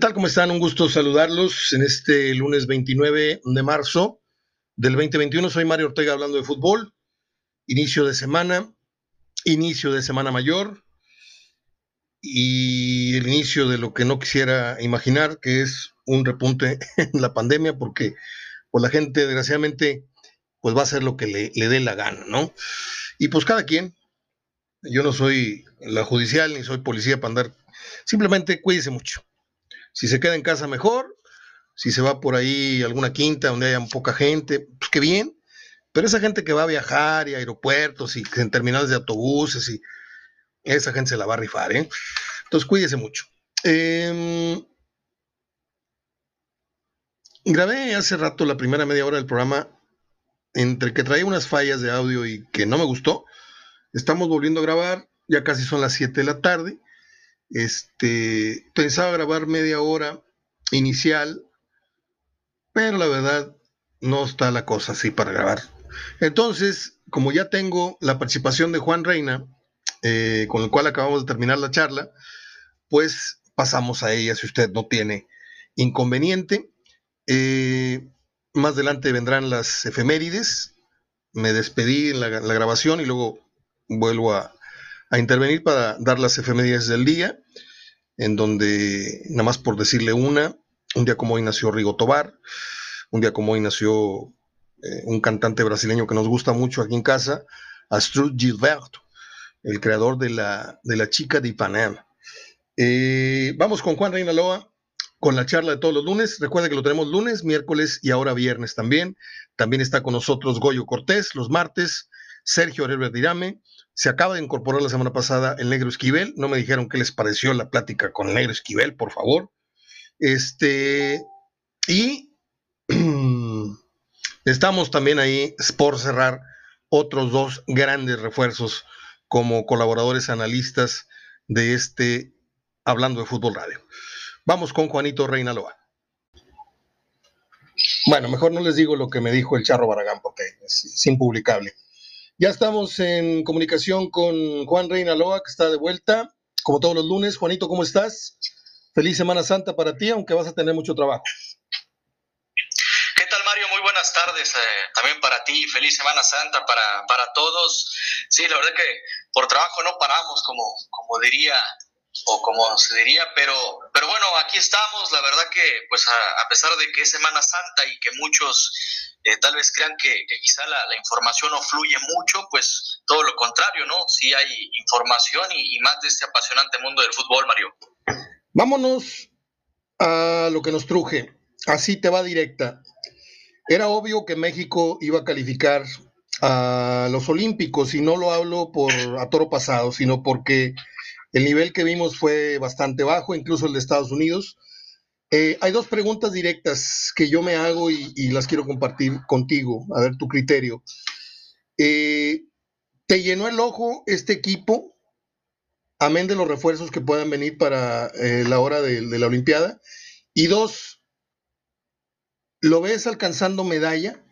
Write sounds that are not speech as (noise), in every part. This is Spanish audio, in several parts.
tal? ¿Cómo están? Un gusto saludarlos en este lunes 29 de marzo del 2021. Soy Mario Ortega hablando de fútbol. Inicio de semana, inicio de semana mayor y el inicio de lo que no quisiera imaginar, que es un repunte (laughs) en la pandemia, porque pues, la gente desgraciadamente pues va a hacer lo que le, le dé la gana, ¿no? Y pues cada quien, yo no soy la judicial ni soy policía para andar, simplemente cuídese mucho si se queda en casa, mejor. Si se va por ahí a alguna quinta donde haya poca gente, pues qué bien. Pero esa gente que va a viajar y aeropuertos y en terminales de autobuses y esa gente se la va a rifar, ¿eh? Entonces cuídese mucho. Em, grabé hace rato la primera media hora del programa entre que traía unas fallas de audio y que no me gustó. Estamos volviendo a grabar, ya casi son las 7 de la tarde. Este, pensaba grabar media hora inicial, pero la verdad no está la cosa así para grabar. Entonces, como ya tengo la participación de Juan Reina, eh, con el cual acabamos de terminar la charla, pues pasamos a ella si usted no tiene inconveniente. Eh, más adelante vendrán las efemérides. Me despedí en la grabación y luego vuelvo a, a intervenir para dar las efemérides del día, en donde, nada más por decirle una, un día como hoy nació Rigo Tobar, un día como hoy nació eh, un cantante brasileño que nos gusta mucho aquí en casa, Astrud Gilberto, el creador de la, de la chica de Ipanema. Eh, vamos con Juan Reinaloa con la charla de todos los lunes. Recuerda que lo tenemos lunes, miércoles y ahora viernes también. También está con nosotros Goyo Cortés los martes, Sergio Herbert Dirame, se acaba de incorporar la semana pasada el Negro Esquivel. No me dijeron qué les pareció la plática con el Negro Esquivel, por favor. Este, y (clears throat) estamos también ahí por cerrar otros dos grandes refuerzos como colaboradores analistas de este Hablando de Fútbol Radio. Vamos con Juanito Reinaloa. Bueno, mejor no les digo lo que me dijo el Charro Baragán porque es impublicable. Ya estamos en comunicación con Juan Reinaloa, que está de vuelta, como todos los lunes. Juanito, ¿cómo estás? Feliz Semana Santa para ti, aunque vas a tener mucho trabajo. ¿Qué tal, Mario? Muy buenas tardes. Eh, también para ti, feliz Semana Santa para, para todos. Sí, la verdad que por trabajo no paramos, como, como diría o como se diría, pero, pero bueno, aquí estamos, la verdad que pues a, pesar de que es Semana Santa y que muchos eh, tal vez crean que, quizá la, información no fluye mucho, pues todo lo contrario, ¿no? Sí hay información y, y, más de este apasionante mundo del fútbol, Mario. Vámonos a lo que nos truje, así te va directa. Era obvio que México iba a calificar a los Olímpicos y no lo hablo por a toro pasado, sino porque el nivel que vimos fue bastante bajo, incluso el de Estados Unidos. Eh, hay dos preguntas directas que yo me hago y, las quiero compartir contigo, a ver tu criterio. Eh, ¿Te llenó el ojo este equipo, amén de los refuerzos que puedan venir para eh, la hora de, de la Olimpiada? Y dos, ¿lo ves alcanzando medalla?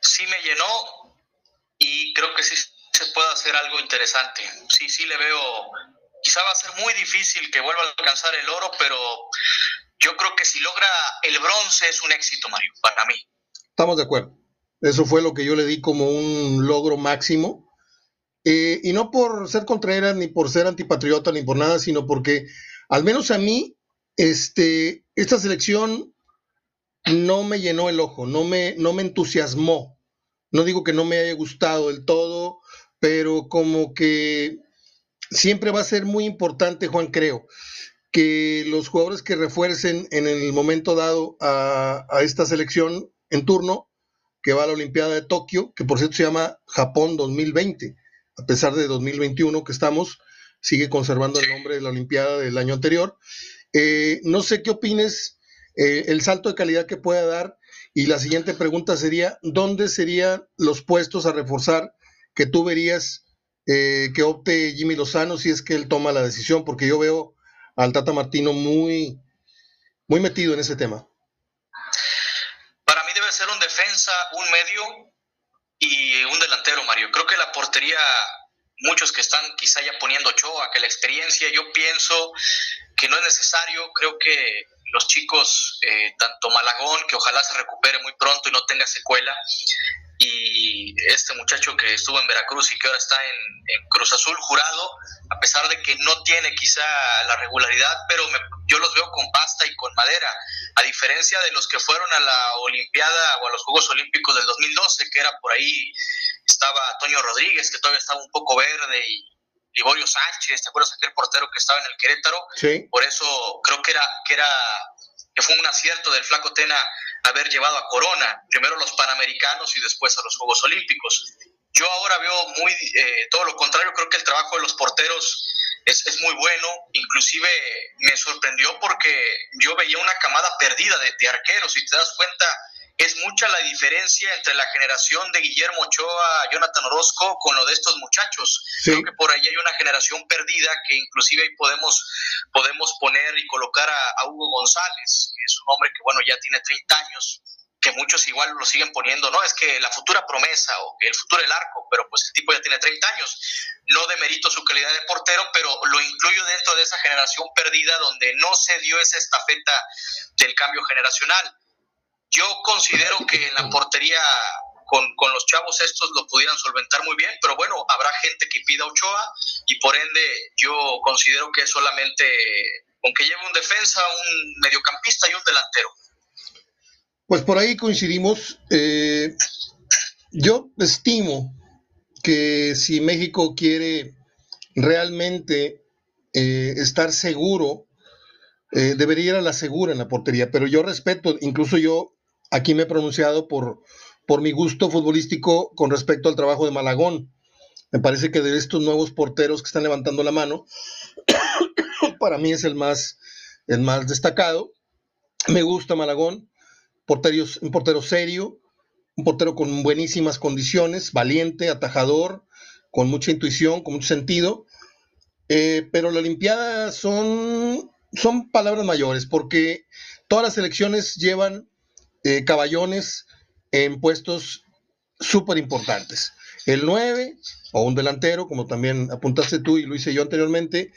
Sí me llenó y creo que sí se puede hacer algo interesante. Sí, sí le veo, quizá va a ser muy difícil que vuelva a alcanzar el oro, pero yo creo que si logra el bronce es un éxito, Mario, para mí. Estamos de acuerdo. Eso fue lo que yo le di como un logro máximo. Eh, y no por ser Contreras, ni por ser antipatriota, ni por nada, sino porque, al menos a mí, este, esta selección no me llenó el ojo, no me, no me entusiasmó. No digo que no me haya gustado del todo, pero como que siempre va a ser muy importante, Juan, creo, que los jugadores que refuercen en el momento dado a, esta selección en turno, que va a la Olimpiada de Tokio, que por cierto se llama Japón 2020, a pesar de 2021 que estamos, sigue conservando el nombre de la Olimpiada del año anterior. Eh, no sé qué opines, eh, el salto de calidad que pueda dar. Y la siguiente pregunta sería, ¿dónde serían los puestos a reforzar que tú verías eh, que opte Jimmy Lozano si es que él toma la decisión? Porque yo veo al Tata Martino muy, muy metido en ese tema. Para mí debe ser un defensa, un medio y un delantero, Mario. Creo que la portería muchos que están quizá ya poniendo Ochoa, que la experiencia, yo pienso que no es necesario, creo que los chicos, eh, tanto Malagón, que ojalá se recupere muy pronto y no tenga secuela, y este muchacho que estuvo en Veracruz y que ahora está en, Cruz Azul jurado, a pesar de que no tiene quizá la regularidad, pero yo los veo con pasta y con madera, a diferencia de los que fueron a la Olimpiada o a los Juegos Olímpicos del 2012, que era por ahí, estaba Toño Rodríguez, que todavía estaba un poco verde, y Liborio Sánchez, ¿te acuerdas aquel portero que estaba en el Querétaro? Sí. Por eso creo que era, que era, que fue un acierto del Flaco Tena haber llevado a Corona, primero los Panamericanos y después a los Juegos Olímpicos. Yo ahora veo muy eh, todo lo contrario, creo que el trabajo de los porteros es, es, muy bueno, inclusive me sorprendió porque yo veía una camada perdida de, de arqueros, si te das cuenta, es mucha la diferencia entre la generación de Guillermo Ochoa, Jonathan Orozco, con lo de estos muchachos. Creo que por ahí hay una generación perdida que inclusive ahí podemos, podemos poner y colocar a, Hugo González, que es un hombre que, bueno, ya tiene 30 años, que muchos igual lo siguen poniendo, no, es que la futura promesa o el futuro del arco, pero pues el tipo ya tiene 30 años. No demerito su calidad de portero, pero lo incluyo dentro de esa generación perdida donde no se dio esa estafeta del cambio generacional yo considero que en la portería con, los chavos estos lo pudieran solventar muy bien, pero bueno, habrá gente que pida Ochoa y por ende yo considero que solamente con que lleve un defensa, un mediocampista y un delantero. Pues por ahí coincidimos. Eh, yo estimo que si México quiere realmente eh, estar seguro, eh, debería ir a la segura en la portería, pero yo respeto, incluso yo Aquí me he pronunciado por, por mi gusto futbolístico con respecto al trabajo de Malagón. Me parece que de estos nuevos porteros que están levantando la mano, (coughs) para mí es el más, el más destacado. Me gusta Malagón, un portero serio, un portero con buenísimas condiciones, valiente, atajador, con mucha intuición, con mucho sentido. Eh, pero la Olimpiada son, son palabras mayores, porque todas las elecciones llevan eh, caballones en puestos súper importantes. El 9 o un delantero, como también apuntaste tú y lo hice yo anteriormente,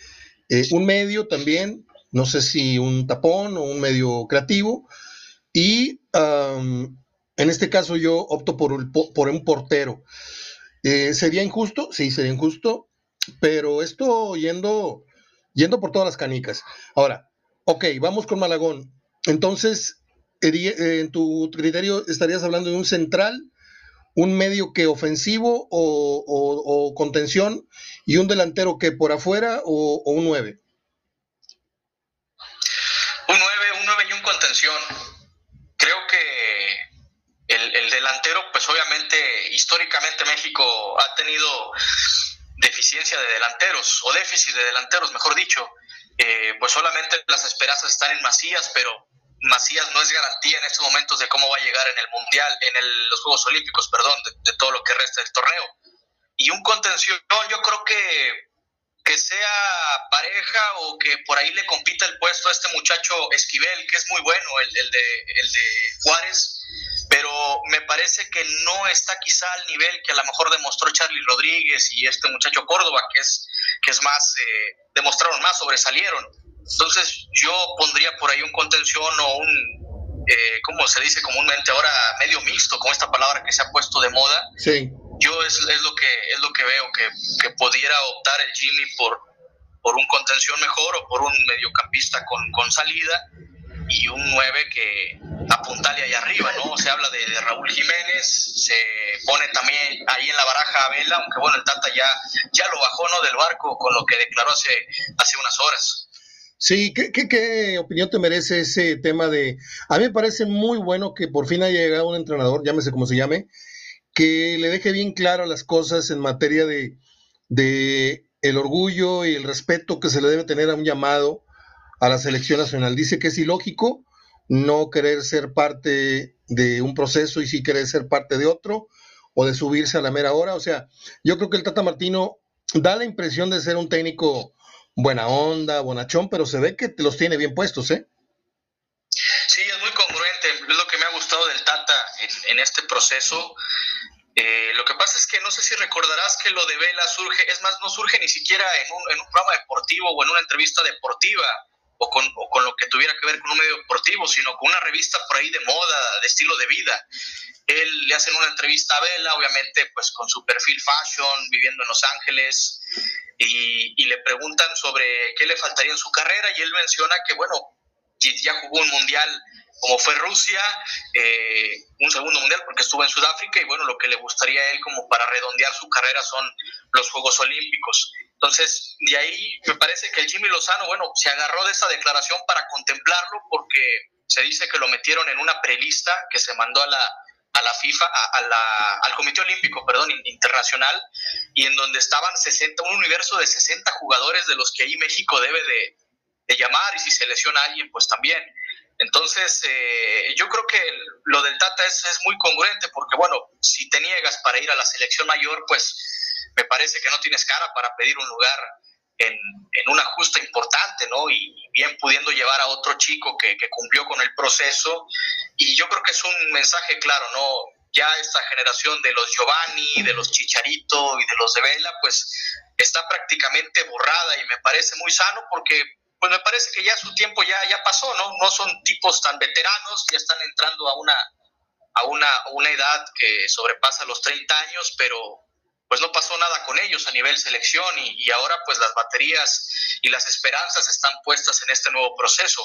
eh, un medio también, no sé si un tapón o un medio creativo, y en este caso yo opto por, por un portero. Eh, ¿Sería injusto? Sí, sería injusto, pero esto yendo, yendo por todas las canicas. Ahora, ok, vamos con Malagón. Entonces, en tu criterio estarías hablando de un central, un medio que ofensivo o, contención y un delantero que por afuera o, un 9? Un 9, un 9 y un contención. Creo que el, delantero, pues obviamente históricamente México ha tenido deficiencia de delanteros o déficit de delanteros, mejor dicho. Eh, pues solamente las esperanzas están en Macías, pero Macías no es garantía en estos momentos de cómo va a llegar en el Mundial, en los Juegos Olímpicos, perdón, de, todo lo que resta del torneo. Y un contención, yo creo que que sea pareja o que por ahí le compita el puesto a este muchacho Esquivel, que es muy bueno, el, de, el de Juárez, pero me parece que no está quizá al nivel que a lo mejor demostró Charlie Rodríguez y este muchacho Córdoba, que es, que es más, eh, demostraron más, sobresalieron. Entonces yo pondría por ahí un contención o un, eh, ¿cómo se dice comúnmente ahora? Medio mixto, con esta palabra que se ha puesto de moda. Sí. Yo es, es lo, que, es lo que veo, que, que pudiera optar el Jimmy por, por un contención mejor o por un mediocampista con, con salida y un 9 que apuntale ahí arriba, ¿no? Se habla de, de, Raúl Jiménez, se pone también ahí en la baraja a Vela, aunque bueno, el Tata ya, ya lo bajó, ¿no? Del barco con lo que declaró hace, hace unas horas. Sí, ¿qué, qué, opinión te merece ese tema de... A mí me parece muy bueno que por fin haya llegado un entrenador, llámese como se llame, que le deje bien claro las cosas en materia de, de el orgullo y el respeto que se le debe tener a un llamado a la selección nacional. Dice que es ilógico no querer ser parte de un proceso y sí querer ser parte de otro o de subirse a la mera hora. O sea, yo creo que el Tata Martino da la impresión de ser un técnico buena onda, bonachón, pero se ve que te los tiene bien puestos, ¿eh? Sí, es muy congruente. Es lo que me ha gustado del Tata en, este proceso. Eh, lo que pasa es que no sé si recordarás que lo de Vela surge, es más, no surge ni siquiera en un, en un programa deportivo o en una entrevista deportiva o con, o con, lo que tuviera que ver con un medio deportivo, sino con una revista por ahí de moda, de estilo de vida. Él le hacen una entrevista a Vela, obviamente pues con su perfil fashion, viviendo en Los Ángeles, y, y le preguntan sobre qué le faltaría en su carrera y él menciona que bueno, ya jugó un mundial como fue Rusia, eh, un segundo mundial porque estuvo en Sudáfrica y bueno, lo que le gustaría a él como para redondear su carrera son los Juegos Olímpicos. Entonces, de ahí me parece que el Jimmy Lozano, bueno, se agarró de esa declaración para contemplarlo porque se dice que lo metieron en una prelista que se mandó a la, a la FIFA, a, la, al Comité Olímpico, perdón, internacional, y en donde estaban 60, un universo de 60 jugadores de los que ahí México debe de, de llamar y si se lesiona a alguien, pues también. Entonces, eh, yo creo que lo del Tata es, es, muy congruente porque, bueno, si te niegas para ir a la selección mayor, pues me parece que no tienes cara para pedir un lugar en, en una justa importante, ¿no? Y bien pudiendo llevar a otro chico que, que, cumplió con el proceso. Y yo creo que es un mensaje claro, ¿no? Ya esta generación de los Giovanni, de los Chicharito y de los de Vela, pues está prácticamente borrada y me parece muy sano porque pues me parece que ya su tiempo ya, ya pasó, ¿no? No son tipos tan veteranos, ya están entrando a una, a una, una edad que sobrepasa los 30 años, pero pues no pasó nada con ellos a nivel selección y, y ahora pues las baterías y las esperanzas están puestas en este nuevo proceso.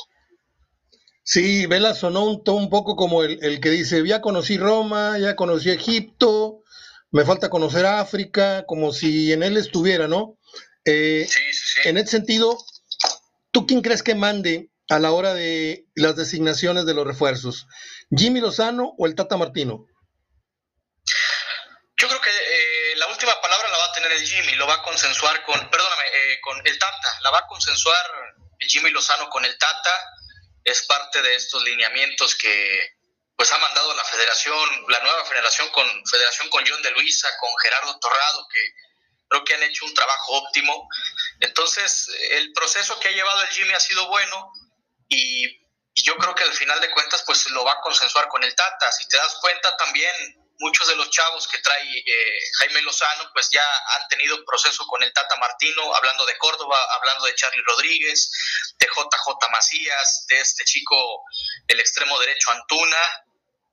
Sí, Vela sonó un, un poco como el, el, que dice, ya conocí Roma, ya conocí Egipto, me falta conocer África, como si en él estuviera, ¿no? Eh, sí, sí, sí. En ese sentido, ¿Tú quién crees que mande a la hora de las designaciones de los refuerzos? ¿Jimmy Lozano o el Tata Martino? Yo creo que eh, la última palabra la va a tener Jimmy, lo va a consensuar con, perdóname, eh, con el Tata, la va a consensuar Jimmy Lozano con el Tata, es parte de estos lineamientos que pues ha mandado la federación, la nueva federación con federación con John de Luisa, con Gerardo Torrado, que creo que han hecho un trabajo óptimo. Entonces, el proceso que ha llevado el Jimmy ha sido bueno y, y, yo creo que al final de cuentas, pues lo va a consensuar con el Tata. Si te das cuenta, también muchos de los chavos que trae eh, Jaime Lozano, pues ya han tenido proceso con el Tata Martino, hablando de Córdoba, hablando de Charlie Rodríguez, de JJ Macías, de este chico, el extremo derecho Antuna,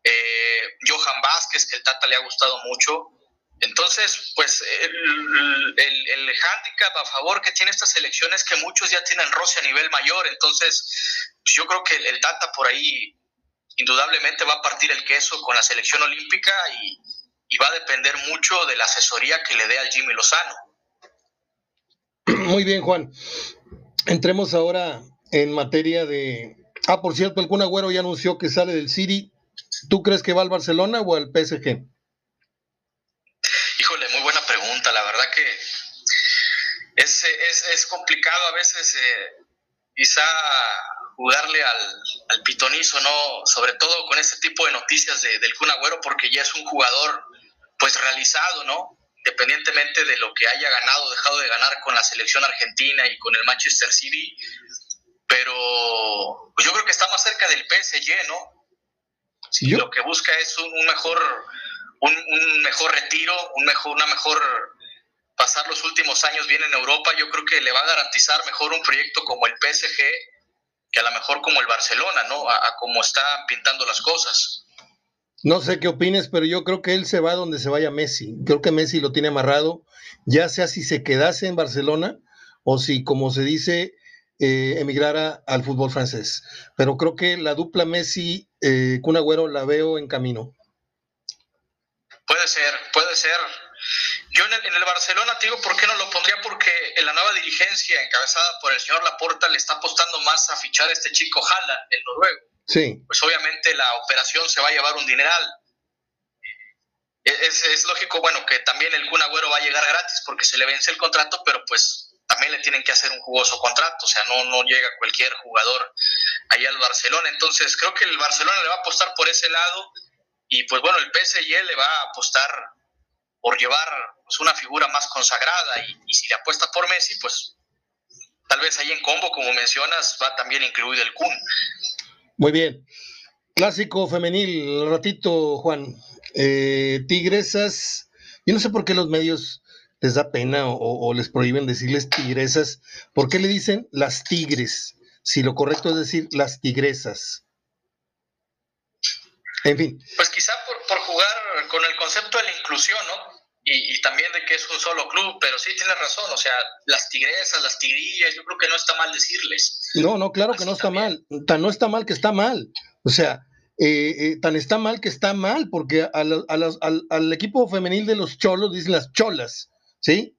eh, Johan Vázquez, que el Tata le ha gustado mucho. Entonces, pues el, el, el, handicap a favor que tiene esta selección es que muchos ya tienen roce a nivel mayor, entonces yo creo que el, Tata por ahí indudablemente va a partir el queso con la selección olímpica y, y, va a depender mucho de la asesoría que le dé al Jimmy Lozano. Muy bien, Juan. Entremos ahora en materia de... Ah, por cierto, el Kun Agüero ya anunció que sale del City. ¿Tú crees que va al Barcelona o al PSG? es, es, es complicado a veces eh, quizá jugarle al, al, pitonizo, ¿no? Sobre todo con este tipo de noticias de, del Kun Agüero, porque ya es un jugador pues realizado, ¿no? Independientemente de lo que haya ganado o dejado de ganar con la selección argentina y con el Manchester City, pero pues yo creo que está más cerca del PSG, ¿no? Si lo que busca es un, un mejor un, un, mejor retiro, un mejor, una mejor pasar los últimos años bien en Europa, yo creo que le va a garantizar mejor un proyecto como el PSG que a lo mejor como el Barcelona, ¿no? A, a cómo está pintando las cosas. No sé qué opines, pero yo creo que él se va donde se vaya Messi. Creo que Messi lo tiene amarrado, ya sea si se quedase en Barcelona o si, como se dice, eh, emigrara al fútbol francés. Pero creo que la dupla Messi, eh, Agüero, la veo en camino. Puede ser, puede ser. Yo en el, en el, Barcelona te digo, ¿por qué no lo pondría? Porque en la nueva dirigencia encabezada por el señor Laporta le está apostando más a fichar a este chico Jala, el noruego. Sí. Pues obviamente la operación se va a llevar un dineral. Es, es lógico, bueno, que también el Kun Agüero va a llegar gratis porque se le vence el contrato, pero pues también le tienen que hacer un jugoso contrato, o sea, no, no llega cualquier jugador ahí al Barcelona. Entonces creo que el Barcelona le va a apostar por ese lado y pues bueno, el PSG le va a apostar por llevar pues, una figura más consagrada y, si le apuesta por Messi, pues tal vez ahí en combo, como mencionas, va también incluido el Kun. Muy bien. Clásico femenil, ratito, Juan. Eh, tigresas, yo no sé por qué los medios les da pena o, les prohíben decirles tigresas. ¿Por qué le dicen las tigres? Si lo correcto es decir las tigresas. En fin. Pues quizá por, por jugar con el concepto de la inclusión, ¿no? Y, también de que es un solo club, pero sí tienes razón, o sea, las tigresas, las tigrillas, yo creo que no está mal decirles. No, no, claro que no está mal, tan no está mal que está mal, o sea, eh, eh, tan está mal que está mal, porque al, al, equipo femenil de los cholos dicen las cholas, ¿sí?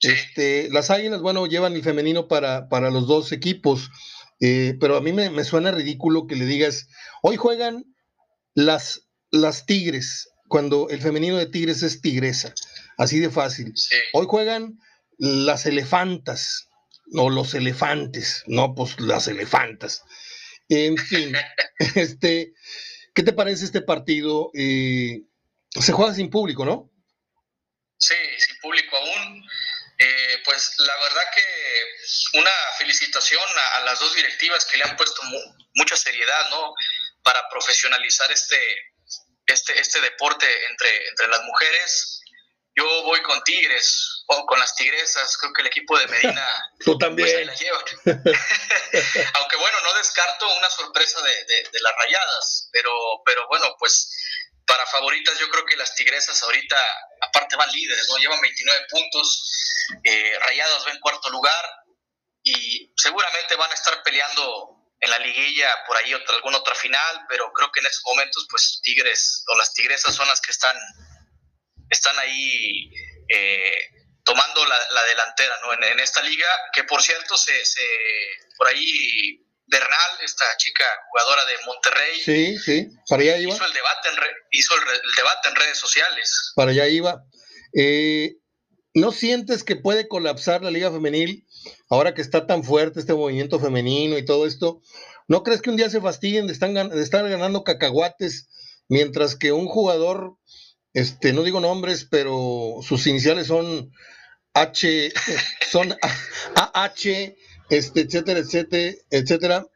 Este, las águilas, bueno, llevan el femenino para, para los dos equipos, eh, pero a mí me, me, suena ridículo que le digas, hoy juegan las, las tigres, cuando el femenino de Tigres es tigresa, así de fácil. Hoy juegan las elefantas, o los elefantes, no, pues las elefantas. En fin, (laughs) este, ¿qué te parece este partido? Eh, se juega sin público, ¿no? Sí, sin público aún. Eh, pues la verdad que una felicitación a, las dos directivas que le han puesto mucha seriedad, ¿no? Para profesionalizar este, este, este deporte entre, entre las mujeres. Yo voy con Tigres o con las Tigresas, creo que el equipo de Medina (laughs) Tú también. Pues, (laughs) Aunque bueno, no descarto una sorpresa de, de, las rayadas, pero, pero bueno, pues para favoritas yo creo que las Tigresas ahorita, aparte van líderes, ¿no? Llevan 29 puntos, eh, rayadas va en cuarto lugar y seguramente van a estar peleando en la liguilla por ahí otra, alguna otra final, pero creo que en estos momentos pues Tigres o las Tigresas son las que están, están ahí eh, tomando la, delantera ¿no? En, esta liga, que por cierto se, se por ahí Bernal, esta chica jugadora de Monterrey, sí, sí, para allá iba. Hizo el debate en, hizo el, debate en redes sociales. Para allá iba. Eh, ¿No sientes que puede colapsar la liga femenil ahora que está tan fuerte este movimiento femenino y todo esto? ¿No crees que un día se fastidien de, estar ganando cacahuates mientras que un jugador, este, no digo nombres, pero sus iniciales son H, (laughs) son AH, este, etcétera, etcétera, etcétera,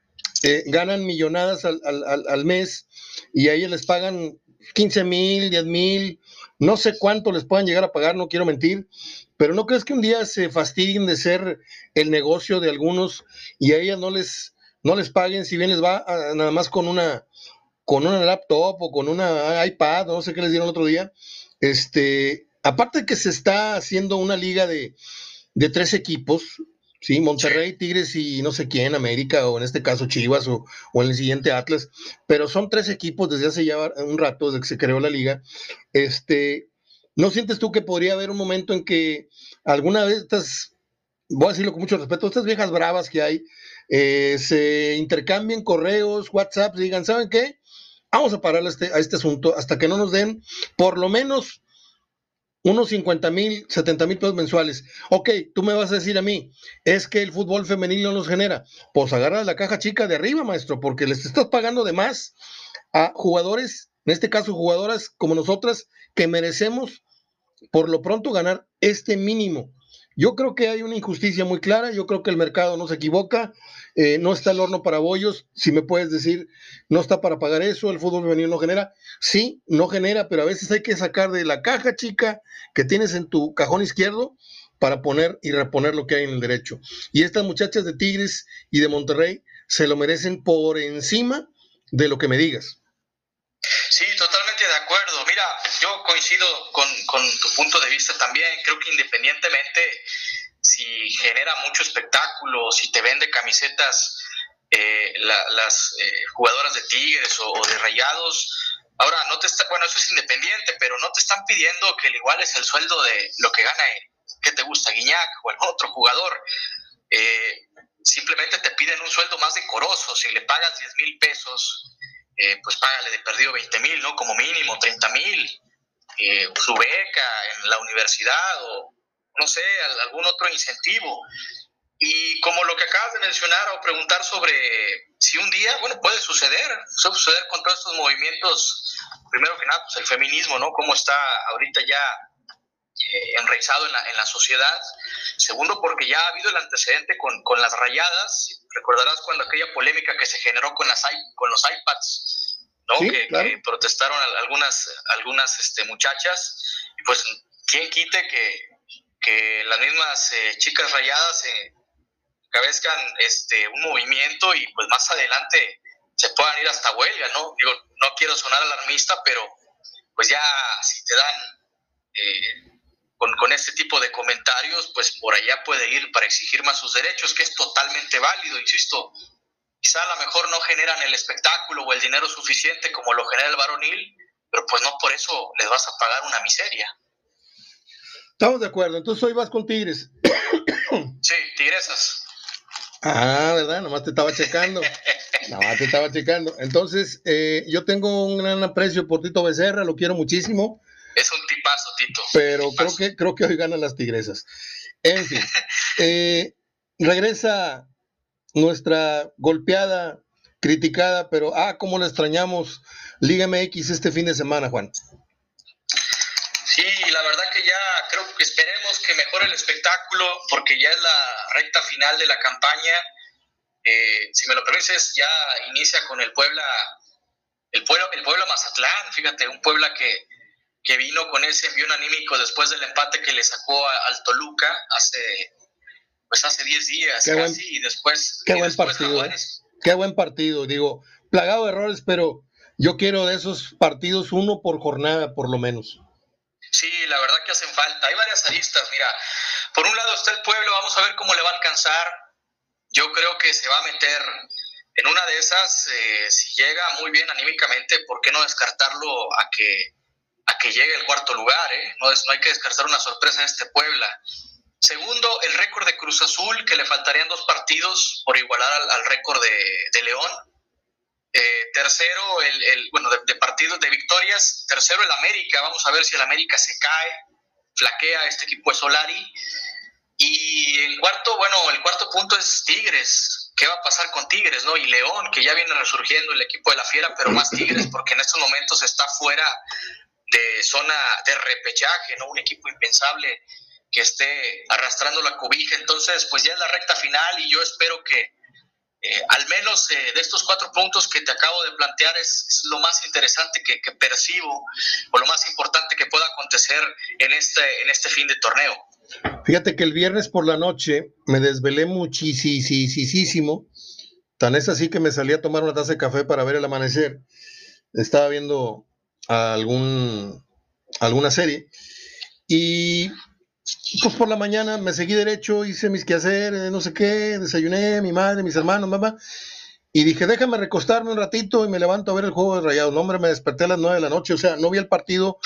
eh, ganan millonadas al, al, mes y a ellos les pagan 15 mil, 10 mil, no sé cuánto les puedan llegar a pagar, no quiero mentir, pero ¿no crees que un día se fastidien de ser el negocio de algunos y a ellas no les, no les paguen, si bien les va nada más con una, con una laptop o con una iPad, no sé qué les dieron el otro día? Este, aparte de que se está haciendo una liga de, de tres equipos, ¿sí? Monterrey, Tigres y no sé quién, América, o en este caso Chivas, o, o, en el siguiente Atlas, pero son tres equipos desde hace ya un rato, desde que se creó la liga. Este, ¿No sientes tú que podría haber un momento en que alguna de estas, voy a decirlo con mucho respeto, estas viejas bravas que hay, eh, se intercambien correos, WhatsApp, digan, ¿saben qué? Vamos a parar este, a este asunto hasta que no nos den por lo menos unos 50 mil, 70 mil pesos mensuales. Ok, tú me vas a decir a mí, es que el fútbol femenino nos genera. Pues agarra la caja chica de arriba, maestro, porque les estás pagando de más a jugadores, en este caso jugadoras como nosotras, que merecemos por lo pronto ganar este mínimo. Yo creo que hay una injusticia muy clara, yo creo que el mercado no se equivoca, eh, no está el horno para bollos, si me puedes decir, no está para pagar eso, el fútbol femenino no genera, sí, no genera, pero a veces hay que sacar de la caja chica que tienes en tu cajón izquierdo para poner y reponer lo que hay en el derecho. Y estas muchachas de Tigres y de Monterrey se lo merecen por encima de lo que me digas. Coincido con, tu punto de vista también. Creo que independientemente si genera mucho espectáculo, si te vende camisetas eh, las eh, jugadoras de Tigres o, de Rayados, ahora no te está, bueno, eso es independiente, pero no te están pidiendo que el igual es el sueldo de lo que gana, ¿qué te gusta? Guiñac o algún otro jugador. Eh, simplemente te piden un sueldo más decoroso. Si le pagas 10 mil pesos eh, pues págale de perdido 20 mil, ¿no? Como mínimo, 30 mil, su beca en la universidad o, no sé, algún otro incentivo. Y como lo que acabas de mencionar o preguntar sobre si un día, bueno, puede suceder, puede suceder con todos estos movimientos, primero que nada, pues el feminismo, ¿no? Cómo está ahorita ya eh, enraizado en la, en la, sociedad. Segundo, porque ya ha habido el antecedente con, con, las rayadas. Recordarás cuando aquella polémica que se generó con, las, con los iPads ¿no? que, protestaron algunas, algunas este, muchachas, y pues, ¿quién quite que, que las mismas eh, chicas rayadas eh, cabezcan este, un movimiento y pues más adelante se puedan ir hasta huelga, ¿no? Digo, no quiero sonar alarmista, pero pues ya si te dan eh, con, con, este tipo de comentarios, pues por allá puede ir para exigir más sus derechos, que es totalmente válido, insisto. Quizá a lo mejor no generan el espectáculo o el dinero suficiente como lo genera el varonil, pero pues no por eso les vas a pagar una miseria. Estamos de acuerdo, entonces hoy vas con Tigres. (coughs) Sí, Tigresas. Ah, ¿verdad? Nomás te estaba checando. (laughs) Nomás te estaba checando. Entonces, eh, yo tengo un gran aprecio por Tito Becerra, lo quiero muchísimo. Es un tipazo, Tito. Pero creo que, creo que hoy ganan las tigresas. En fin, (laughs) eh, regresa nuestra golpeada, criticada, pero ah, cómo la extrañamos, Liga MX este fin de semana, Juan. Sí, la verdad que ya creo que esperemos que mejore el espectáculo, porque ya es la recta final de la campaña. Eh, si me lo permites, ya inicia con el Puebla, el Puebla, el Puebla Mazatlán, fíjate, un Puebla que, que vino con ese envío anímico después del empate que le sacó al Toluca hace pues hace 10 días casi y después qué buen partido ¿eh? qué buen partido digo plagado de errores pero yo quiero de esos partidos uno por jornada por lo menos sí la verdad que hacen falta hay varias aristas mira por un lado está el pueblo vamos a ver cómo le va a alcanzar yo creo que se va a meter en una de esas eh, si llega muy bien anímicamente por qué no descartarlo a que a que llegue el cuarto lugar, ¿eh? no, no hay que descartar una sorpresa en este Puebla. Segundo, el récord de Cruz Azul, que le faltarían dos partidos por igualar al, récord de, León. Eh, tercero, el, bueno, de, partidos de victorias. Tercero, el América. Vamos a ver si el América se cae, flaquea este equipo de Solari. Y el cuarto, bueno, el cuarto punto es Tigres. ¿Qué va a pasar con Tigres, no? Y León, que ya viene resurgiendo el equipo de la Fiera, pero más Tigres, porque en estos momentos está fuera de zona de repechaje, ¿no? Un equipo impensable que esté arrastrando la cobija. Entonces, pues ya es la recta final y yo espero que eh, al menos eh, de estos cuatro puntos que te acabo de plantear es, lo más interesante que, percibo o lo más importante que pueda acontecer en este, en este fin de torneo. Fíjate que el viernes por la noche me desvelé muchísimo, tan es así que me salí a tomar una taza de café para ver el amanecer. Estaba viendo algún, alguna serie. Y pues por la mañana me seguí derecho, hice mis quehaceres, no sé qué, desayuné, mi madre, mis hermanos, mamá. Y dije, déjame recostarme un ratito y me levanto a ver el juego de Rayados. No, hombre, me desperté a las nueve de la noche, o sea, no vi el partido,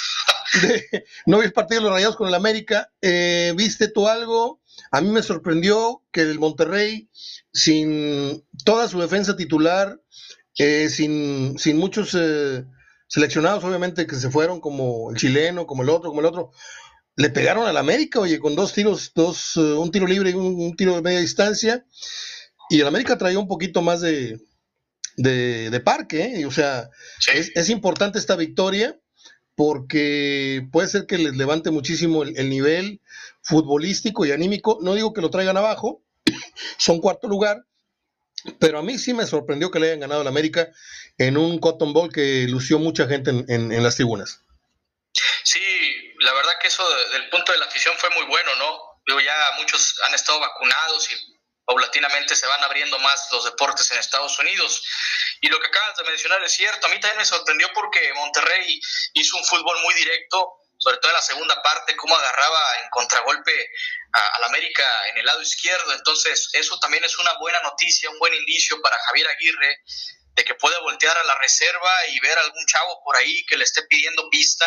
de, (laughs) no vi el partido de los Rayados con el América. Eh, ¿Viste tú algo? A mí me sorprendió que el Monterrey, sin toda su defensa titular, eh, sin, sin muchos eh, seleccionados obviamente que se fueron como el chileno, como el otro, como el otro, le pegaron al América, oye, con dos tiros, dos, eh, un tiro libre y un, tiro de media distancia, y el América traía un poquito más de, de, parque, ¿eh? o sea, es, importante esta victoria porque puede ser que les levante muchísimo el, nivel futbolístico y anímico, no digo que lo traigan abajo, (clears throat) son cuarto lugar, pero a mí sí me sorprendió que le hayan ganado al América en un Cotton Bowl que lució mucha gente en, las tribunas. Sí, la verdad que eso del punto de la afición fue muy bueno, ¿no? Digo, ya muchos han estado vacunados y paulatinamente se van abriendo más los deportes en Estados Unidos. Y lo que acabas de mencionar es cierto, a mí también me sorprendió porque Monterrey hizo un fútbol muy directo, sobre todo en la segunda parte, cómo agarraba en contragolpe al América en el lado izquierdo. Entonces, eso también es una buena noticia, un buen indicio para Javier Aguirre de que puede voltear a la reserva y ver algún chavo por ahí que le esté pidiendo pista.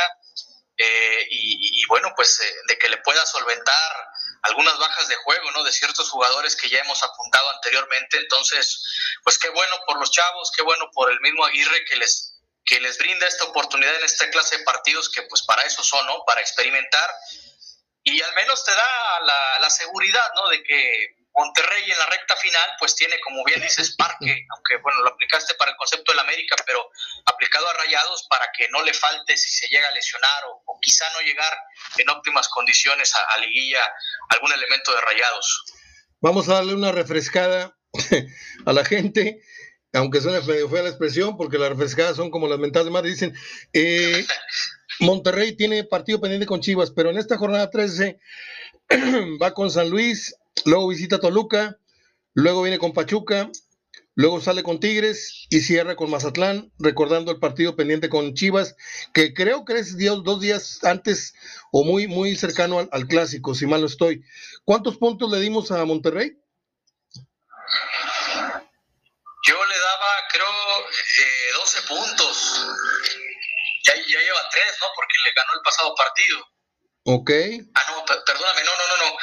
Eh, y, bueno, pues eh, de que le pueda solventar algunas bajas de juego, ¿no? De ciertos jugadores que ya hemos apuntado anteriormente. Entonces, pues qué bueno por los chavos, qué bueno por el mismo Aguirre que les que les brinda esta oportunidad en esta clase de partidos que pues para eso son, ¿no? Para experimentar y al menos te da la, la seguridad, ¿no? De que Monterrey en la recta final pues tiene, como bien dices, parque, aunque bueno, lo aplicaste para el concepto del América, pero aplicado a Rayados para que no le falte si se llega a lesionar o, quizá no llegar en óptimas condiciones a, a liguilla algún elemento de Rayados. Vamos a darle una refrescada (laughs) a la gente aunque suene medio fea la expresión, porque las refrescadas son como las mentadas de madre, dicen, eh, (laughs) Monterrey tiene partido pendiente con Chivas, pero en esta jornada 13 (clears throat) va con San Luis, luego visita Toluca, luego viene con Pachuca, luego sale con Tigres y cierra con Mazatlán, recordando el partido pendiente con Chivas, que creo que es dos días antes o muy, muy cercano al, al clásico, si mal no estoy. ¿Cuántos puntos le dimos a Monterrey? Yo le daba, creo, eh, 12 puntos. Ya, ya, lleva 3, ¿no? Porque le ganó el pasado partido. Ok. Ah, no, perdóname, no, no, no, no.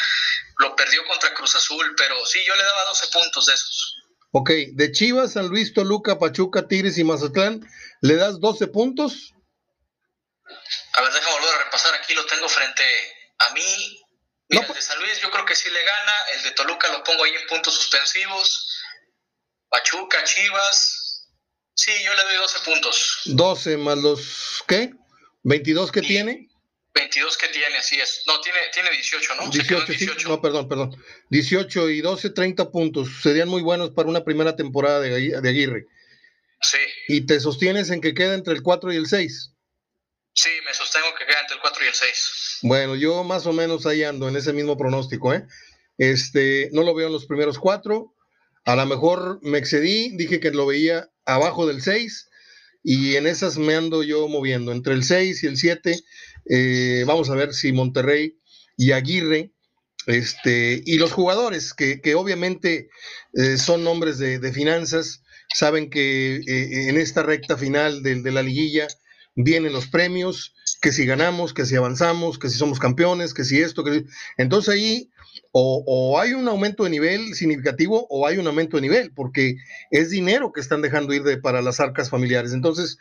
Lo perdió contra Cruz Azul, pero sí, yo le daba 12 puntos de esos. Ok, de Chivas, San Luis, Toluca, Pachuca, Tigres y Mazatlán, ¿le das 12 puntos? A ver, déjame volver a repasar. Aquí lo tengo frente a mí. Mira, el de San Luis yo creo que sí le gana. El de Toluca lo pongo ahí en puntos suspensivos. Pachuca, Chivas. Sí, yo le doy 12 puntos. 12 más los, ¿qué? ¿22 que tiene? 22 que tiene, así es. No, tiene, tiene 18, ¿no? 18, 18. Sí, no, perdón, perdón. 18 y 12, 30 puntos. Serían muy buenos para una primera temporada de, de Aguirre. Sí. ¿Y te sostienes en que queda entre el 4 y el 6? Sí, me sostengo que queda entre el 4 y el 6. Bueno, yo más o menos ahí ando en ese mismo pronóstico, ¿eh? Este, no lo veo en los primeros cuatro, a lo mejor me excedí, dije que lo veía abajo del 6 y en esas me ando yo moviendo. Entre el 6 y el 7, eh, vamos a ver si Monterrey y Aguirre, este, y los jugadores, que, que obviamente eh, son nombres de, de, finanzas, saben que eh, en esta recta final de, de la liguilla vienen los premios, que si ganamos, que si avanzamos, que si somos campeones, que si esto, que entonces ahí o, hay un aumento de nivel significativo o hay un aumento de nivel, porque es dinero que están dejando ir de, para las arcas familiares. Entonces,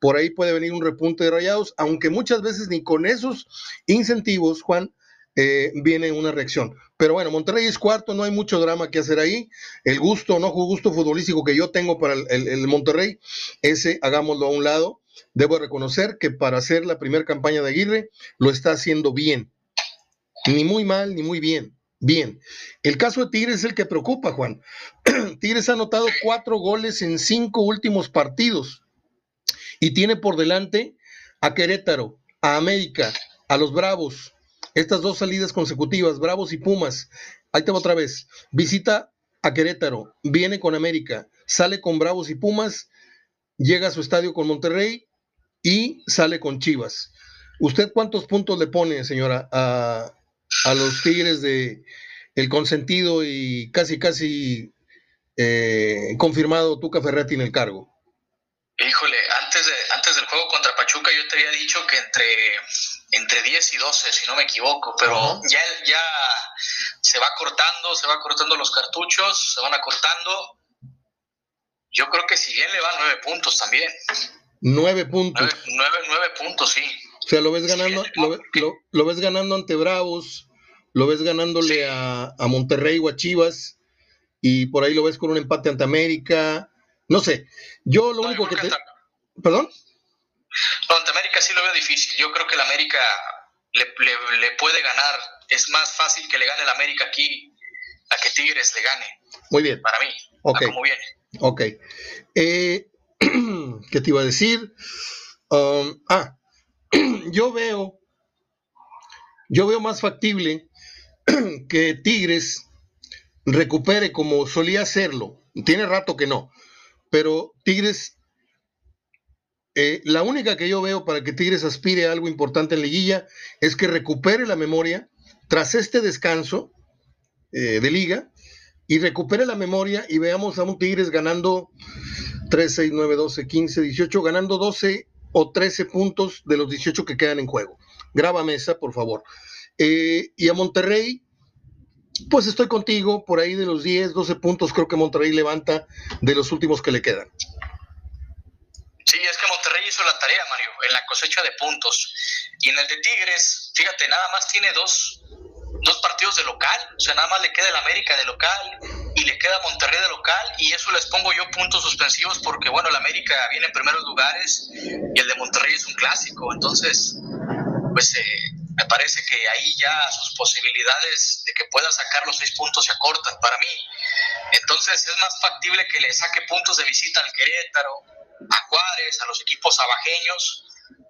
por ahí puede venir un repunte de rayados, aunque muchas veces ni con esos incentivos, Juan, eh, viene una reacción. Pero bueno, Monterrey es cuarto, no hay mucho drama que hacer ahí. El gusto, no gusto futbolístico que yo tengo para el, el Monterrey, ese hagámoslo a un lado. Debo reconocer que para hacer la primera campaña de Aguirre lo está haciendo bien. Ni muy mal, ni muy bien. Bien, el caso de Tigres es el que preocupa, Juan. (clears throat) Tigres ha anotado cuatro goles en cinco últimos partidos y tiene por delante a Querétaro, a América, a los Bravos. Estas dos salidas consecutivas, Bravos y Pumas. Ahí te va otra vez. Visita a Querétaro, viene con América, sale con Bravos y Pumas, llega a su estadio con Monterrey y sale con Chivas. ¿Usted cuántos puntos le pone, señora, a los Tigres de el consentido y casi casi eh, confirmado Tuca Ferretti en el cargo? Híjole, antes, de, antes del juego contra Pachuca yo te había dicho que entre, entre 10 y 12, si no me equivoco, pero uh -huh. ya, ya se va cortando, se va cortando los cartuchos, se van acortando. Yo creo que si bien le van nueve puntos también. Nueve puntos. Nueve, nueve, nueve puntos, sí. O sea, lo ves ganando, lo, lo, lo, ves ganando ante Bravos, lo ves ganándole sí. a, a, Monterrey o a Chivas, y por ahí lo ves con un empate ante América. No sé, yo lo no, único yo que te... ¿Perdón? No, ante América sí lo veo difícil. Yo creo que el América le, le, le, puede ganar. Es más fácil que le gane el América aquí a que Tigres le gane. Muy bien. Para mí. Ok. Como viene. Ok. Eh, (clears throat) ¿Qué te iba a decir? Um, ah, (clears throat) yo veo, yo veo más factible (clears throat) que Tigres recupere como solía hacerlo. Tiene rato que no, pero Tigres, eh, la única que yo veo para que Tigres aspire a algo importante en liguilla es que recupere la memoria tras este descanso eh, de liga y recupere la memoria y veamos a un Tigres ganando 3, 6, 9, 12, 15, 18, ganando 12 o 13 puntos de los 18 que quedan en juego. Grábame esa, por favor. Eh, y a Monterrey, pues estoy contigo, por ahí de los 10, 12 puntos creo que Monterrey levanta de los últimos que le quedan. Sí, es que Monterrey hizo la tarea, Mario, en la cosecha de puntos. Y en el de Tigres, fíjate, nada más tiene dos, dos partidos de local, o sea, nada más le queda el América de local y le queda Monterrey de local y eso les pongo yo puntos suspensivos porque, bueno, el América viene en primeros lugares y el de Monterrey es un clásico, entonces, pues eh, me parece que ahí ya sus posibilidades de que pueda sacar los seis puntos se acortan para mí. Entonces es más factible que le saque puntos de visita al Querétaro, a Juárez, a los equipos abajeños,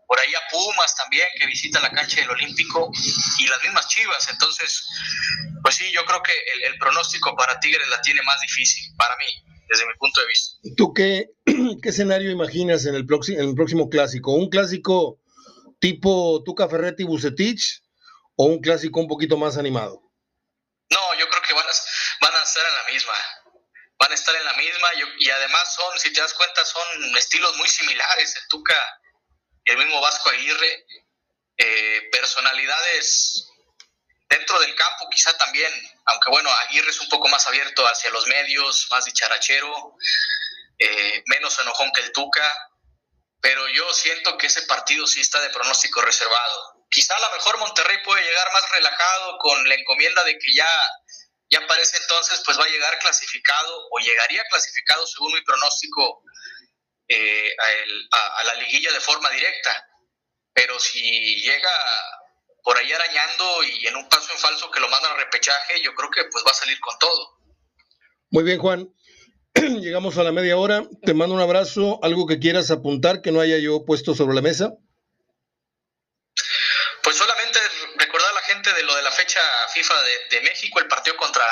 por ahí a Pumas también, que visita la cancha del Olímpico, y las mismas Chivas. Entonces, pues sí, yo creo que el, pronóstico para Tigres la tiene más difícil, para mí, desde mi punto de vista. ¿Tú qué, (clears throat) qué escenario imaginas en el, en el próximo clásico? ¿Un clásico tipo Tuca Ferretti Bucetich o un clásico un poquito más animado? No, yo creo que van a, van a estar en la misma. Van a estar en la misma y, además son, si te das cuenta, son estilos muy similares. El Tuca y el mismo Vasco Aguirre, eh, personalidades dentro del campo quizá también, aunque bueno, Aguirre es un poco más abierto hacia los medios, más dicharachero, eh, menos enojón que el Tuca, pero yo siento que ese partido sí está de pronóstico reservado. Quizá a lo mejor Monterrey puede llegar más relajado con la encomienda de que ya, ya parece entonces pues va a llegar clasificado o llegaría clasificado según mi pronóstico eh, a, la liguilla de forma directa. Pero si llega por ahí arañando y en un paso en falso que lo mandan a repechaje, yo creo que pues va a salir con todo. Muy bien, Juan. (clears throat) Llegamos a la media hora. Te mando un abrazo. ¿Algo que quieras apuntar que no haya yo puesto sobre la mesa? Pues solamente recordar a la gente de lo de la fecha FIFA de, México, el partido contra,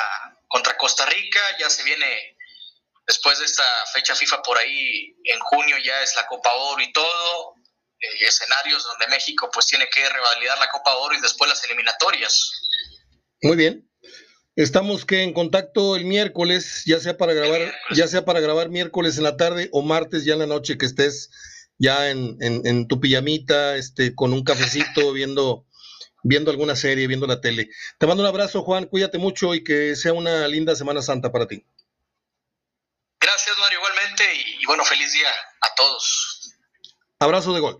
contra Costa Rica. Ya se viene después de esta fecha FIFA por ahí. En junio ya es la Copa Oro y todo. Eh, escenarios donde México pues tiene que revalidar la Copa Oro y después las eliminatorias. Muy bien. Estamos que en contacto el miércoles, ya sea para grabar, ya sea para grabar miércoles en la tarde o martes ya en la noche que estés ya en, en, tu pijamita, este, con un cafecito, (laughs) viendo, viendo alguna serie, viendo la tele. Te mando un abrazo, Juan, cuídate mucho y que sea una linda Semana Santa para ti. Gracias, Mario, igualmente, y, y bueno, feliz día a todos. Abrazo de gol.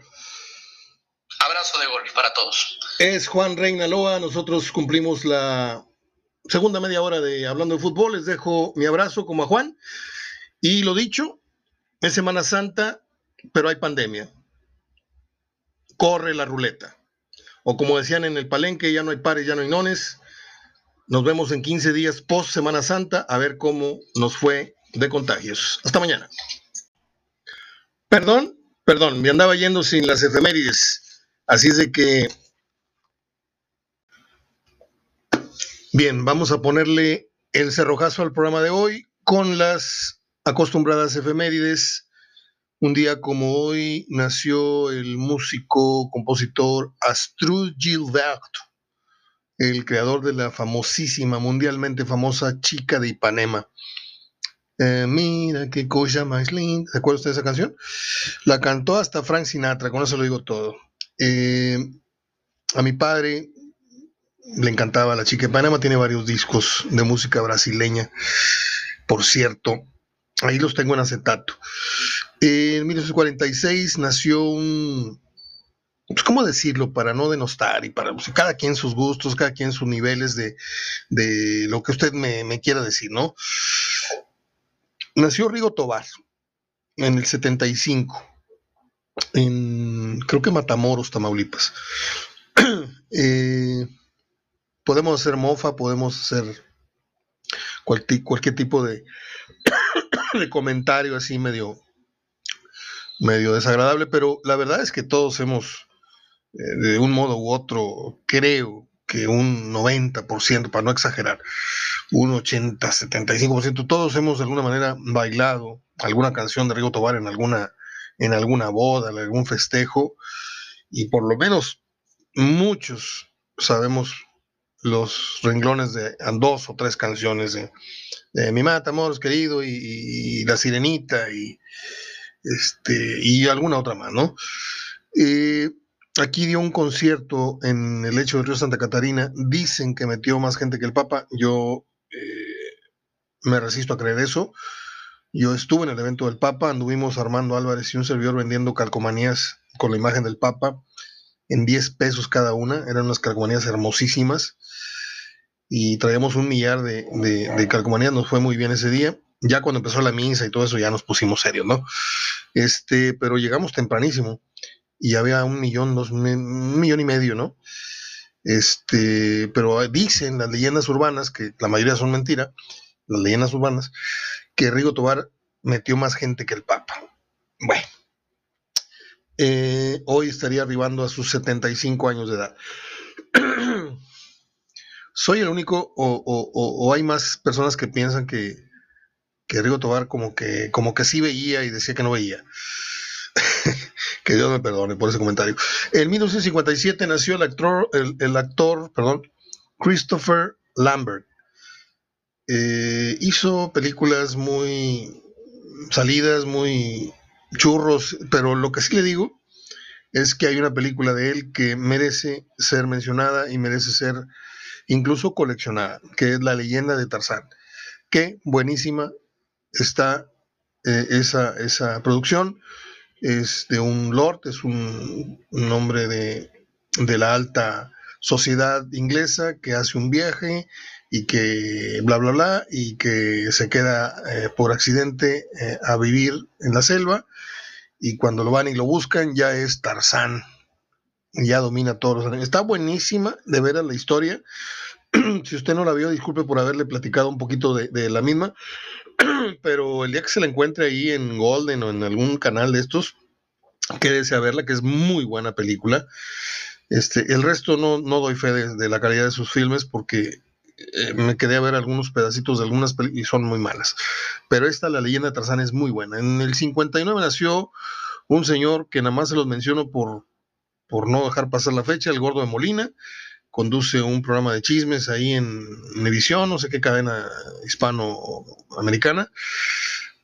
Abrazo de gol para todos. Es Juan Reina Loa, nosotros cumplimos la segunda media hora de Hablando de Fútbol. Les dejo mi abrazo como a Juan. Y lo dicho, es Semana Santa, pero hay pandemia. Corre la ruleta. O como decían en el palenque, ya no hay pares, ya no hay nones. Nos vemos en 15 días post Semana Santa a ver cómo nos fue de contagios. Hasta mañana. Perdón, perdón, me andaba yendo sin las efemérides. Así es de que Bien, vamos a ponerle el cerrojazo al programa de hoy con las acostumbradas efemérides. Un día como hoy nació el músico, compositor Astrud Gilbert, el creador de la famosísima, mundialmente famosa Chica de Ipanema. Eh, mira qué cosa más linda. ¿Se usted de esa canción? La cantó hasta Frank Sinatra, con eso lo digo todo. Eh, a mi padre le encantaba la chica. Panamá tiene varios discos de música brasileña, por cierto. Ahí los tengo en acetato. En 1946 nació un, pues, ¿cómo decirlo? Para no denostar y para pues, cada quien sus gustos, cada quien sus niveles de, de lo que usted me, me, quiera decir, ¿no? Nació Rigo Tobar en el 75, en creo que Matamoros, Tamaulipas. (clears throat) eh, podemos hacer mofa, podemos hacer cualquier, tipo de, (coughs) de comentario así medio, medio desagradable, pero la verdad es que todos hemos, eh, de un modo u otro, creo que un 90%, para no exagerar, un 80, 75%, todos hemos de alguna manera bailado alguna canción de Rigo Tobar en alguna, en alguna boda, en algún festejo, y por lo menos muchos sabemos los renglones de dos o tres canciones de, Mi Matamoros querido y, La Sirenita y, este, y alguna otra más, ¿no? aquí dio un concierto en el hecho de Río Santa Catarina. Dicen que metió más gente que el Papa. Yo eh, me resisto a creer eso. Yo estuve en el evento del Papa, anduvimos Armando Álvarez y un servidor vendiendo calcomanías con la imagen del Papa en 10 pesos cada una. Eran unas calcomanías hermosísimas y traíamos un millar de, de, calcomanías, nos fue muy bien ese día. Ya cuando empezó la misa y todo eso ya nos pusimos serios, ¿no? Este, pero llegamos tempranísimo y había un millón, dos, un millón y medio, ¿no? Este, pero dicen las leyendas urbanas, que la mayoría son mentira, las leyendas urbanas, que Rigo Tobar metió más gente que el Papa. Bueno, eh, hoy estaría arribando a sus 75 años de edad. (clears throat) ¿Soy el único o, hay más personas que piensan que, que Rigo Tobar como que, como que sí veía y decía que no veía? (laughs) que Dios me perdone por ese comentario. En 1957 nació el actor, el, actor perdón, Christopher Lambert. Eh, hizo películas muy salidas, muy churros, pero lo que sí le digo es que hay una película de él que merece ser mencionada y merece ser incluso coleccionada, que es La leyenda de Tarzán. Que buenísima está eh, esa, esa producción es de un lord, es un, hombre de, la alta sociedad inglesa que hace un viaje y que bla, bla, bla, y que se queda eh, por accidente eh, a vivir en la selva, y cuando lo van y lo buscan ya es Tarzán, ya domina todos los. Está buenísima de ver la historia. (clears throat) si usted no la vio, disculpe por haberle platicado un poquito de, la misma, (clears throat) pero el día que se la encuentre ahí en Golden o en algún canal de estos, quédese a verla, que es muy buena película. Este, el resto no, no doy fe de, la calidad de sus filmes porque eh, me quedé a ver algunos pedacitos de algunas y son muy malas. Pero esta, La leyenda de Tarzán, es muy buena. En el 59 nació un señor que nada más se los menciono por, por no dejar pasar la fecha, el gordo de Molina, conduce un programa de chismes ahí en Univisión, no sé qué cadena hispanoamericana,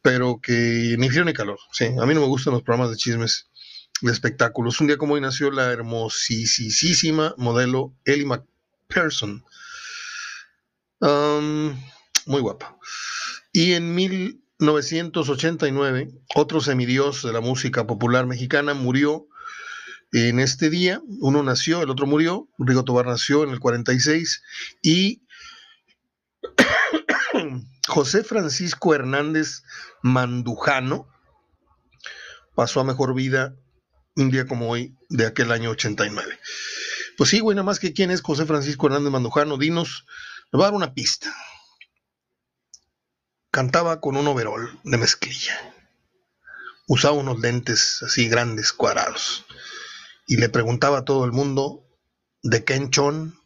pero que ni frío ni calor. Sí, a mí no me gustan los programas de chismes de espectáculos. Un día como hoy nació la hermosísima modelo Ellie McPherson. muy guapa. Y en 1989, otro semidios de la música popular mexicana murió en este día, uno nació, el otro murió, Rigo Tobar nació en el 46 y (coughs) José Francisco Hernández Mandujano pasó a mejor vida un día como hoy de aquel año 89. Pues sí, güey, nada más que quién es José Francisco Hernández Mandujano, dinos, nos va a dar una pista. Cantaba con un overol de mezclilla. Usaba unos lentes así grandes, cuadrados y le preguntaba a todo el mundo de Ken Chon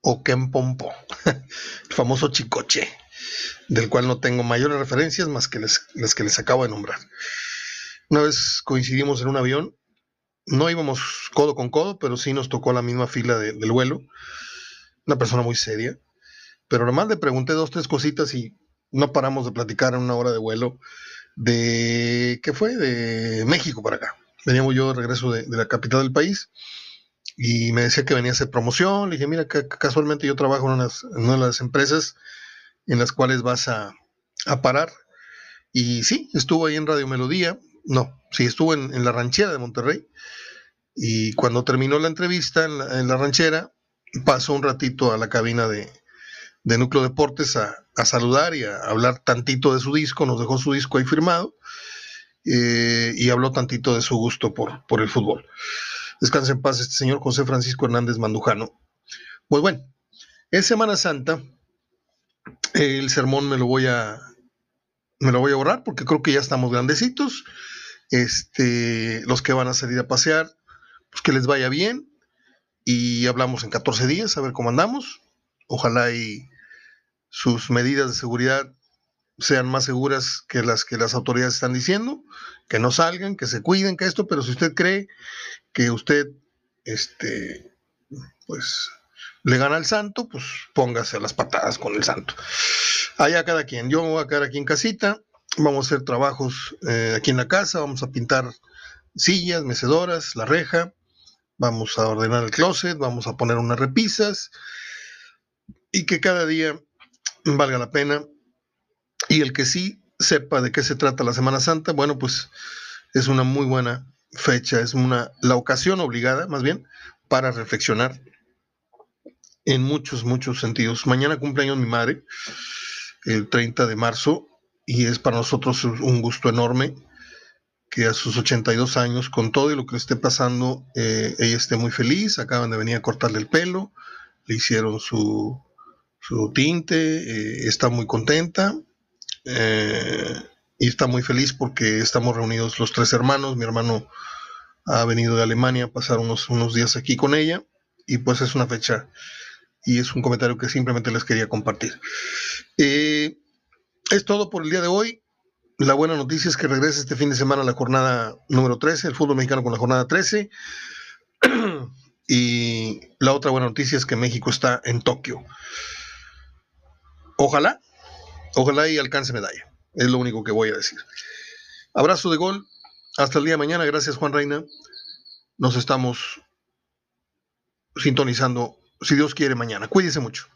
o Ken Pompo, (laughs) el famoso chicoche, del cual no tengo mayores referencias más que las que les acabo de nombrar. Una vez coincidimos en un avión, no íbamos codo con codo, pero sí nos tocó la misma fila del vuelo, una persona muy seria, pero nomás le pregunté dos, tres cositas y no paramos de platicar en una hora de vuelo de, ¿qué fue? De México para acá veníamos yo de regreso de, la capital del país y me decía que venía a hacer promoción. Le dije, mira, casualmente yo trabajo en, una de las empresas en las cuales vas a, parar. Y sí, estuvo ahí en Radio Melodía. No, sí, estuvo en, la ranchera de Monterrey. Y cuando terminó la entrevista en la, ranchera, pasó un ratito a la cabina de, de Núcleo Deportes a, a, saludar y a hablar tantito de su disco. Nos dejó su disco ahí firmado. Eh, y habló tantito de su gusto por, por el fútbol. Descanse en paz este señor José Francisco Hernández Mandujano. Pues bueno, es Semana Santa. El sermón me lo voy a me lo voy a borrar porque creo que ya estamos grandecitos. Este, los que van a salir a pasear, pues que les vaya bien. Y hablamos en 14 días a ver cómo andamos. Ojalá y sus medidas de seguridad sean más seguras que las que las autoridades están diciendo, que no salgan, que se cuiden, que esto, pero si usted cree que usted, este, pues, le gana al santo, pues póngase a las patadas con el santo. Allá cada quien, yo voy a quedar aquí en casita, vamos a hacer trabajos eh, aquí en la casa, vamos a pintar sillas, mecedoras, la reja, vamos a ordenar el closet, vamos a poner unas repisas. Y que cada día valga la pena y el que sí sepa de qué se trata la Semana Santa, bueno, pues es una muy buena fecha, es una la ocasión obligada, más bien, para reflexionar en muchos, muchos sentidos. Mañana cumpleaños mi madre, el 30 de marzo, y es para nosotros un gusto enorme que a sus 82 años, con todo y lo que esté pasando, eh, ella esté muy feliz. Acaban de venir a cortarle el pelo, le hicieron su, su tinte, eh, está muy contenta eh, y está muy feliz porque estamos reunidos los tres hermanos. Mi hermano ha venido de Alemania a pasar unos, unos días aquí con ella y pues es una fecha y es un comentario que simplemente les quería compartir. Eh, es todo por el día de hoy. La buena noticia es que regresa este fin de semana la jornada número 13, el fútbol mexicano con la jornada 13. (clears throat) y la otra buena noticia es que México está en Tokio. Ojalá, ojalá y alcance medalla. Es lo único que voy a decir. Abrazo de gol. Hasta el día de mañana. Gracias, Juan Reina. Nos estamos sintonizando, si Dios quiere, mañana. Cuídense mucho.